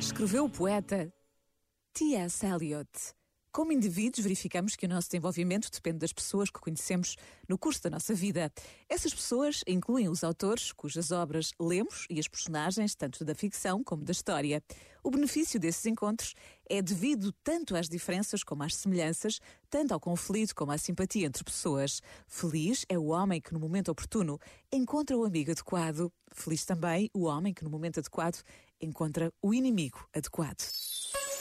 Escreveu o poeta T.S. Eliot. Como indivíduos, verificamos que o nosso desenvolvimento depende das pessoas que conhecemos no curso da nossa vida. Essas pessoas incluem os autores, cujas obras lemos, e as personagens, tanto da ficção como da história. O benefício desses encontros é devido tanto às diferenças como às semelhanças, tanto ao conflito como à simpatia entre pessoas. Feliz é o homem que, no momento oportuno, encontra o amigo adequado. Feliz também o homem que, no momento adequado, encontra o inimigo adequado.